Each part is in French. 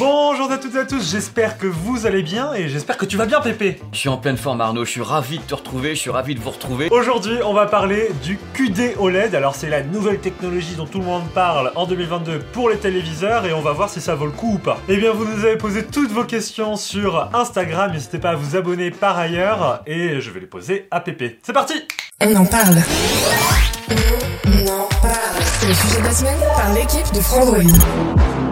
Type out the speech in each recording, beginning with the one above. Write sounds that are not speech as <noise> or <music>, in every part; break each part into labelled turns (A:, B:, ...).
A: Bonjour à toutes et à tous, j'espère que vous allez bien et j'espère que tu vas bien Pépé.
B: Je suis en pleine forme Arnaud, je suis ravi de te retrouver, je suis ravi de vous retrouver.
A: Aujourd'hui on va parler du QD OLED, alors c'est la nouvelle technologie dont tout le monde parle en 2022 pour les téléviseurs et on va voir si ça vaut le coup ou pas. Eh bien vous nous avez posé toutes vos questions sur Instagram, n'hésitez pas à vous abonner par ailleurs et je vais les poser à Pépé. C'est parti
C: On en parle. On en parle. C'est le sujet de la semaine par l'équipe de Frandroid.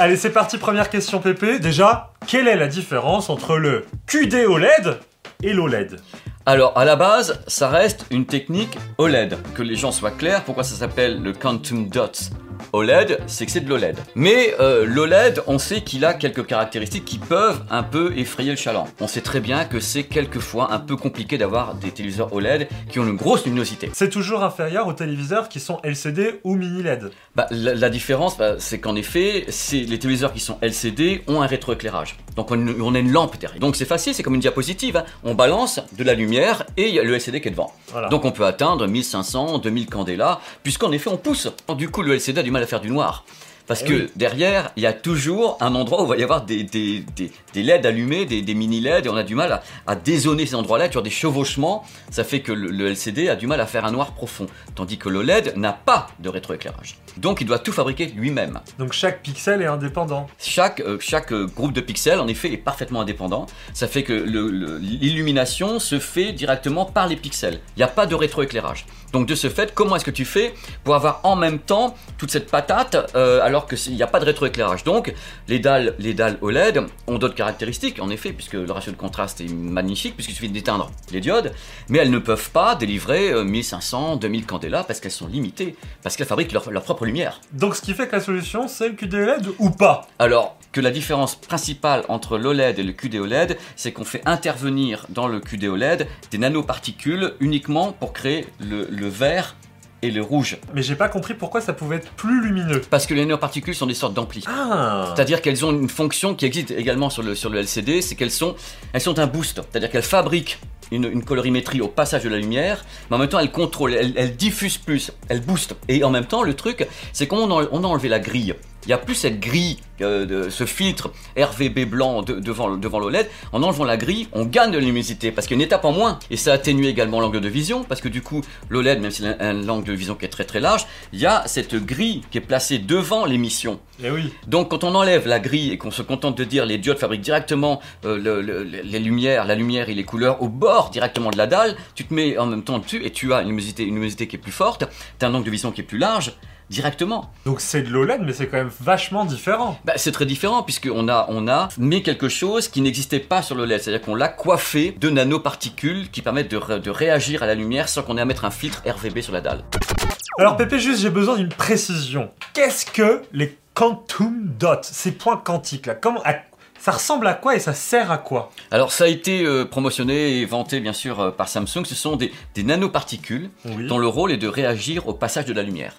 A: Allez c'est parti, première question Pépé. Déjà, quelle est la différence entre le QD OLED et l'OLED
B: Alors à la base, ça reste une technique OLED. Que les gens soient clairs, pourquoi ça s'appelle le Quantum Dots? OLED, c'est que c'est de l'OLED. Mais euh, l'OLED, on sait qu'il a quelques caractéristiques qui peuvent un peu effrayer le chaland. On sait très bien que c'est quelquefois un peu compliqué d'avoir des téléviseurs OLED qui ont une grosse luminosité.
A: C'est toujours inférieur aux téléviseurs qui sont LCD ou mini LED.
B: Bah, la, la différence, bah, c'est qu'en effet, les téléviseurs qui sont LCD ont un rétroéclairage. Donc on, on a une lampe derrière. Donc c'est facile, c'est comme une diapositive. hein. On balance de la lumière et il y a le LCD qui est devant.
A: Voilà.
B: Donc on peut atteindre 1500, 2000 candela, puisqu'en effet on pousse. Du coup le LCD a du mal à faire du noir. Parce
A: Eh
B: que
A: oui.
B: derrière, il y a toujours un endroit où il va y avoir des, des, des, des LED allumés, des, des mini LED, et on a du mal à, à dézoner ces endroits-là, tu as des chevauchements, ça fait que le, le LCD a du mal à faire un noir profond, tandis que l'OLED n'a pas de rétroéclairage. Donc il doit tout fabriquer lui-même.
A: Donc chaque pixel est indépendant.
B: Chaque, euh, chaque euh, groupe de pixels, en effet, est parfaitement indépendant. Ça fait que le- le- l'illumination se fait directement par les pixels. Il n'y a pas de rétroéclairage. Donc de ce fait, comment est-ce que tu fais pour avoir en même temps toute cette patate euh, alors qu'il n'y a pas de rétroéclairage Donc les dalles, les dalles OLED ont d'autres caractéristiques, en effet, puisque le ratio de contraste est magnifique, puisqu'il suffit d'éteindre les diodes, mais elles ne peuvent pas délivrer euh, 1500, 2000 candela parce qu'elles sont limitées, parce qu'elles fabriquent leur- leur propre lumière.
A: Donc ce qui fait que la solution c'est le QD OLED ou pas?
B: Alors que la différence principale entre l'OLED et le QD-OLED, c'est qu'on fait intervenir dans le QD-OLED des nanoparticules uniquement pour créer le, le vert et le rouge.
A: Mais j'ai pas compris pourquoi ça pouvait être plus lumineux.
B: Parce que les nanoparticules sont des sortes d'amplis.
A: Ah
B: C'est-à-dire qu'elles ont une fonction qui existe également sur le, sur le LCD, c'est qu'elles sont, elles sont un boost. C'est-à-dire qu'elles fabriquent une, une colorimétrie au passage de la lumière, mais en même temps elles contrôlent, elles, diffusent plus, elles boostent. Et en même temps, le truc, c'est qu'on a, on a enlevé la grille. Il n'y a plus cette grille, euh, de, ce filtre RVB blanc de- devant, le- devant l'OLED. En enlevant la grille, on gagne de la luminosité parce qu'il y a une étape en moins. Et ça atténue également l'angle de vision parce que du coup, l'OLED, même s'il a un, un angle de vision qui est très très large, il y a cette grille qui est placée devant l'émission.
A: Eh oui.
B: Donc quand on enlève la grille et qu'on se contente de dire les diodes fabriquent directement euh, le- le- le- les lumières, la lumière et les couleurs au bord directement de la dalle, tu te mets en même temps dessus et tu as une luminosité, une luminosité qui est plus forte, tu as un angle de vision qui est plus large directement.
A: Donc c'est de l'OLED mais c'est quand même vachement différent.
B: Bah, c'est très différent puisqu'on a, on a mis quelque chose qui n'existait pas sur le LED, c'est-à-dire qu'on l'a coiffé de nanoparticules qui permettent de, de réagir à la lumière sans qu'on ait à mettre un filtre RVB sur la dalle.
A: Alors Pépé juste j'ai besoin d'une précision. Qu'est-ce que les quantum dots Ces points quantiques là? Comment à- Ça ressemble à quoi et ça sert à quoi?
B: Alors ça a été euh, promotionné et vanté bien sûr euh, par Samsung, ce sont des, des nanoparticules
A: Oui.
B: dont le rôle est de réagir au passage de la lumière.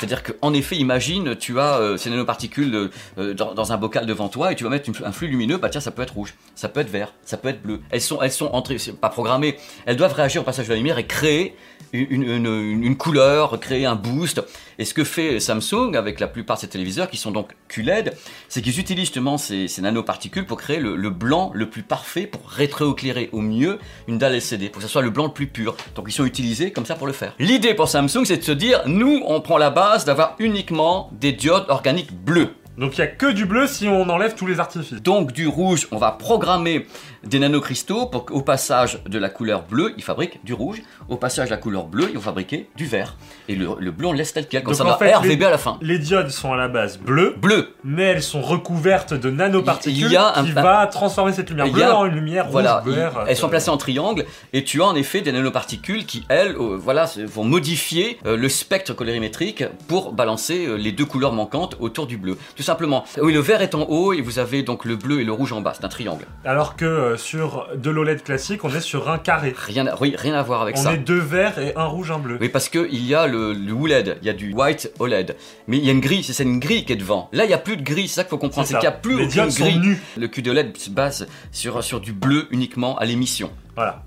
B: C'est-à-dire qu'en effet, imagine, tu as euh, ces nanoparticules euh, euh, dans, un bocal devant toi et tu vas mettre un flux lumineux, bah tiens, ça peut être rouge, ça peut être vert, ça peut être bleu. Elles sont, elles sont entrées, pas programmées, elles doivent réagir au passage de la lumière et créer une, une- couleur, créer un boost. Et ce que fait Samsung avec la plupart de ces téléviseurs, qui sont donc QLED, c'est qu'ils utilisent justement ces, ces nanoparticules pour créer le, le blanc le plus parfait, pour rétroéclairer au mieux une dalle LCD, pour que ce soit le blanc le plus pur. Donc ils sont utilisés comme ça pour le faire. L'idée pour Samsung, c'est de se dire, nous, on prend la base d'avoir uniquement des diodes organiques bleues.
A: Donc il y a que du bleu si on enlève tous les artifices.
B: Donc du rouge, on va programmer des nanocristaux pour qu'au passage de la couleur bleue, ils fabriquent du rouge. Au passage de la couleur bleue, ils vont fabriquer du vert. Et le, le bleu, on le laisse tel quel, comme
A: Donc,
B: ça
A: en fait,
B: RVB
A: les-
B: à la fin.
A: Les diodes sont à la base bleues,
B: Bleu,
A: mais elles sont recouvertes de nanoparticules
B: Il y a un-
A: qui va transformer cette lumière bleue
B: a-
A: en une lumière rouge,
B: Voilà,
A: vert.
B: elles sont
A: euh,
B: placées en triangle et tu as en effet des nanoparticules qui, elles, euh, voilà, vont modifier euh, le spectre colorimétrique pour balancer euh, les deux couleurs manquantes autour du bleu. Tout simplement. Oui, le vert est en haut et vous avez donc le bleu et le rouge en bas. C'est un triangle.
A: Alors que euh, sur de l'OLED classique, on est sur un carré.
B: Rien, à- oui, rien à voir avec
A: On
B: ça.
A: est deux verts et un rouge, un bleu.
B: Oui, parce qu'il y a le, le OLED, il y a du white OLED. Mais il y a une grille, c'est une grille qui est devant. Là, il n'y a plus de grille, c'est ça qu'il faut comprendre.
A: C'est
B: qu'il n'y a plus
A: Les
B: aucune
A: diodes sont
B: grille.
A: nues.
B: Le QD-OLED se base sur, sur du bleu uniquement à l'émission.
A: Voilà.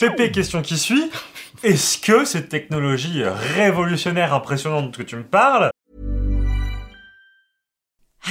A: Pépé, question qui suit. Est-ce que cette technologie révolutionnaire, impressionnante que tu me parles,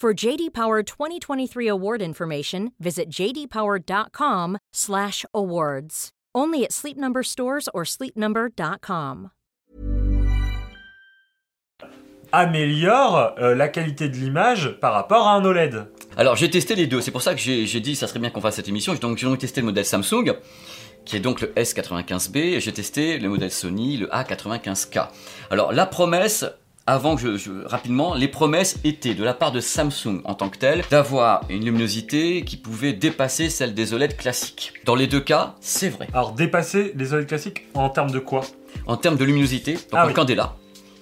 D: For JD Power 2023 award information, visit jdpower.com/awards. Only at Sleep Number stores or sleepnumber.com.
A: améliore euh, la qualité de l'image par rapport à un OLED
B: Alors j'ai testé les deux, c'est pour ça que j'ai dit ça serait bien qu'on fasse cette émission. Donc j'ai donc testé le modèle Samsung, qui est donc le S95B, et j'ai testé le modèle Sony, le A95K. Alors la promesse, avant que je, je- rapidement, les promesses étaient de la part de Samsung en tant que tel d'avoir une luminosité qui pouvait dépasser celle des OLED classiques. Dans les deux cas, c'est vrai.
A: Alors dépasser les OLED classiques en termes de quoi?
B: En termes de luminosité, donc
A: Ah
B: en
A: oui.
B: candela,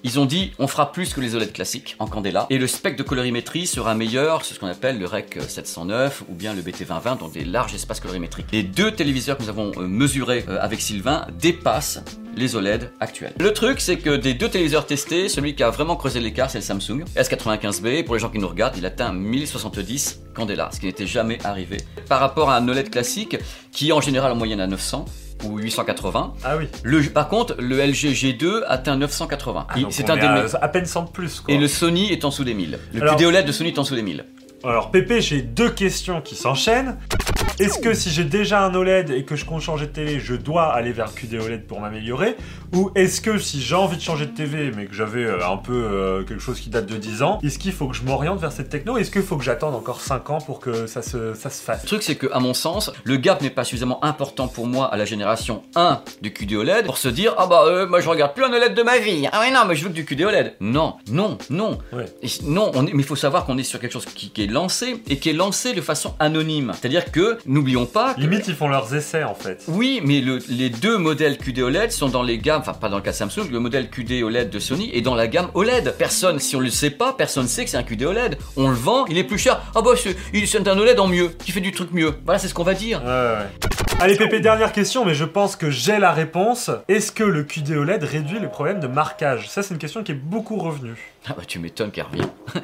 B: ils ont dit on fera plus que les OLED classiques en candela et le spectre de colorimétrie sera meilleur, c'est ce qu'on appelle le REC 709 ou bien le BT2020 dans des larges espaces colorimétriques. Les deux téléviseurs que nous avons euh, mesurés euh, avec Sylvain dépassent les OLED actuels. Le truc c'est que des deux téléviseurs testés, celui qui a vraiment creusé l'écart c'est le Samsung S95B. Pour les gens qui nous regardent, il atteint 1070 candela, ce qui n'était jamais arrivé par rapport à un OLED classique qui en général en moyenne à 900 ou 880.
A: Ah oui.
B: Le, par contre, le LG G2 atteint 980.
A: Ah,
B: c'est un des
A: à, à peine 100 de plus quoi.
B: Et le Sony est en dessous des 1000. Le
A: Alors-
B: QD OLED de Sony est en dessous des 1000.
A: Alors Pépé, j'ai deux questions qui s'enchaînent. Est-ce que si j'ai déjà un OLED et que je compte changer de télé, je dois aller vers QD OLED pour m'améliorer? Ou est-ce que si j'ai envie de changer de TV mais que j'avais euh, un peu euh, quelque chose qui date de 10 ans, est-ce qu'il faut que je m'oriente vers cette techno? Est-ce qu'il faut que j'attende encore 5 ans pour que ça se, ça se fasse?
B: Le truc, c'est que, à mon sens, le gap n'est pas suffisamment important pour moi à la génération 1 du QD OLED pour se dire Ah bah, euh, moi je regarde plus un OLED de ma vie. Ah ouais, non, mais je veux que du QD OLED. Non, non, non.
A: Ouais.
B: Et non, on est- mais il faut savoir qu'on est sur quelque chose qui, qui est lancé et qui est lancé de façon anonyme. C'est-à-dire que, n'oublions pas que.
A: Limite, ils font leurs essais en fait.
B: Oui, mais le- les deux modèles QD OLED sont dans les gammes, enfin pas dans le cas de Samsung, le modèle QD OLED de Sony est dans la gamme OLED. Personne, si on le sait pas, personne sait que c'est un QD OLED. On le vend, il est plus cher. Ah bah c'est il- c'est un OLED en mieux, qui fait du truc mieux. Voilà, c'est ce qu'on va dire.
A: Ouais, ouais. Allez Pépé, dernière question, mais je pense que j'ai la réponse. Est-ce que le QD OLED réduit les problèmes de marquage? Ça, c'est une question qui est beaucoup revenue.
B: Ah bah tu m'étonnes qu'elle revient. <laughs>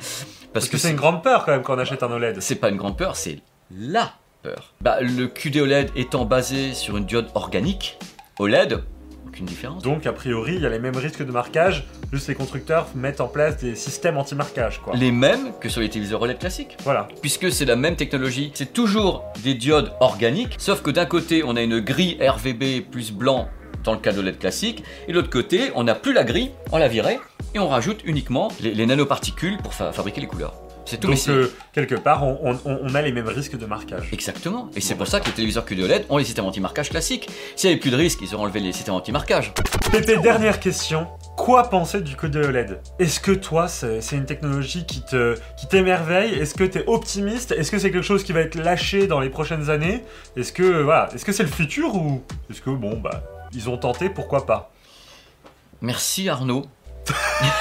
A: Parce que c'est une grande peur quand même quand on achète un OLED.
B: C'est pas une grande peur, c'est la peur. Bah, le QD OLED étant basé sur une diode organique, OLED, Aucune différence.
A: Donc, a priori, il y a les mêmes risques de marquage, juste les constructeurs mettent en place des systèmes anti-marquage, quoi.
B: Les mêmes que sur les téléviseurs OLED classiques.
A: Voilà.
B: Puisque c'est la même technologie, c'est toujours des diodes organiques, sauf que d'un côté on a une grille RVB plus blanc dans le cas de LED classique, et de l'autre côté on n'a plus la grille, on la virait, et on rajoute uniquement les, les nanoparticules pour fa- fabriquer les couleurs. C'est tout.
A: Donc, euh, quelque part, on, on- on a les mêmes risques de marquage.
B: Exactement. Et c'est pour ça que les téléviseurs QD OLED ont les systèmes anti-marquage classiques. S'il n'y avait plus de risque, ils auraient enlevé les systèmes anti-marquage.
A: Pépé, dernière question. Quoi penser du code de OLED Est-ce que toi, c'est c'est une technologie qui te qui t'émerveille? Est-ce que tu es optimiste? Est-ce que c'est quelque chose qui va être lâché dans les prochaines années? Est-ce que voilà, est-ce que c'est le futur ou est-ce que bon bah ils ont tenté, pourquoi pas?
B: Merci Arnaud. <laughs>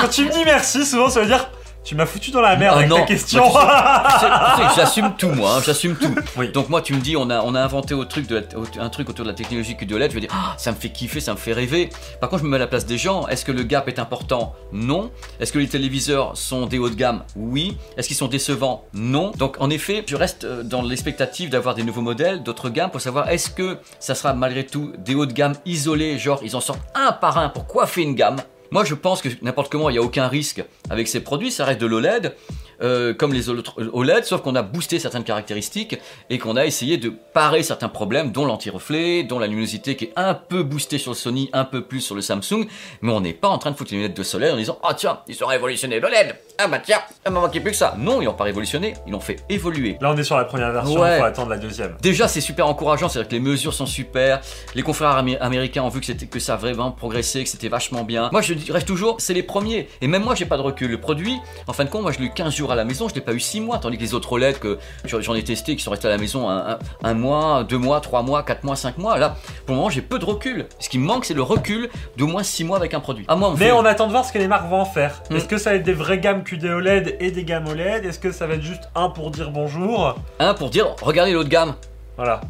A: Quand tu me dis merci, souvent ça veut dire tu m'as foutu dans la merde
B: Ah
A: avec
B: non,
A: ta question. <laughs>
B: j'assume tout moi, hein, j'assume tout. <laughs>
A: Oui.
B: Donc moi tu me dis on a, on a inventé au truc de la- un truc autour de la technologie QD OLED, je vais dire Ah, ça me fait kiffer, ça me fait rêver. Par contre je me mets à la place des gens, est-ce que le gap est important? Non. Est-ce que les téléviseurs sont des hauts de gamme? Oui. Est-ce qu'ils sont décevants? Non. Donc en effet je reste euh, dans l'expectative d'avoir des nouveaux modèles, d'autres gammes pour savoir est-ce que ça sera malgré tout des hauts de gamme isolés, genre ils en sortent un par un pour coiffer une gamme? Moi, je pense que n'importe comment, il n'y a aucun risque avec ces produits. Ça reste de l'OLED, euh, comme les autres OLED, sauf qu'on a boosté certaines caractéristiques et qu'on a essayé de parer certains problèmes, dont l'anti-reflet, dont la luminosité qui est un peu boostée sur le Sony, un peu plus sur le Samsung. Mais on n'est pas en train de foutre les lunettes de soleil en disant Ah tiens, ils ont révolutionné l'OLED Ah bah tiens, il m'en manquait plus que ça. Non, ils n'ont pas révolutionné, ils l'ont fait évoluer.
A: Là on est sur la première version,
B: Ouais.
A: faut attendre la deuxième.
B: Déjà, c'est super encourageant, c'est-à-dire que les mesures sont super. Les confrères amé- américains ont vu que, c'était, que ça a vraiment progressé, que c'était vachement bien. Moi, je dirais toujours, c'est les premiers. Et même moi, j'ai pas de recul. Le produit, en fin de compte, moi, je l'ai eu 15 jours à la maison, je l'ai pas eu 6 mois, tandis que les autres OLED que j'en ai testé, qui sont restés à la maison un, un- un mois, deux mois, trois mois, quatre mois, cinq mois. Là, pour le moment, j'ai peu de recul. Ce qui me manque, c'est le recul d'au moins 6 mois avec un produit. À moi, on
A: Mais
B: fait-
A: on attend de voir ce que les marques vont en faire.
B: Hmm.
A: Est-ce que ça va être des vraies gammes QD OLED et des gammes OLED Est-ce que ça va être juste un pour dire bonjour?
B: Un pour dire, regardez l'autre gamme.
A: Voilà.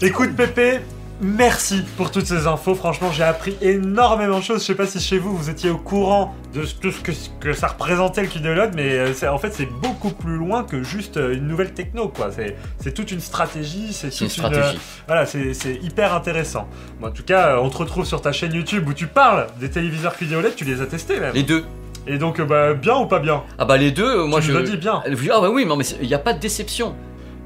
A: Écoute Pépé, merci pour toutes ces infos. Franchement, j'ai appris énormément de choses. Je sais pas si chez vous, vous étiez au courant de tout ce que, que ça représentait le QD mais euh, en fait, c'est beaucoup plus loin que juste euh, une nouvelle techno, quoi. C'est toute une stratégie, c'est
B: une
A: toute euh,
B: stratégie.
A: voilà, c'est hyper intéressant. Bon, en tout cas, on te retrouve sur ta chaîne YouTube où tu parles des téléviseurs QD OLED, tu les as testés même.
B: Les deux.
A: Et donc, euh, bah, bien ou pas bien
B: Ah bah les deux, euh, moi
A: Tu
B: je.
A: nous le dis bien.
B: Ah bah oui, non mais il n'y a pas de déception.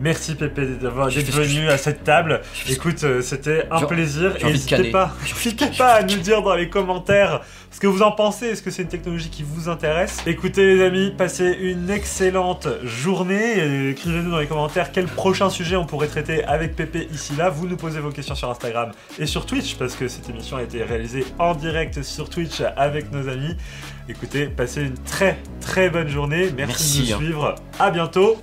A: Merci Pépé d'avoir d'être venu à cette table. Écoute, euh, c'était un plaisir. N'hésitez pas, n'hésitez pas à nous dire dans les commentaires ce que vous en pensez. Est-ce que c'est une technologie qui vous intéresse? Écoutez les amis, passez une excellente journée. Écrivez-nous dans les commentaires quel prochain sujet on pourrait traiter avec Pépé ici là. Vous nous posez vos questions sur Instagram et sur Twitch parce que cette émission a été réalisée en direct sur Twitch avec nos amis. Écoutez, passez une très très bonne journée. Merci,
B: Merci,
A: de nous
B: hein.
A: suivre. À bientôt.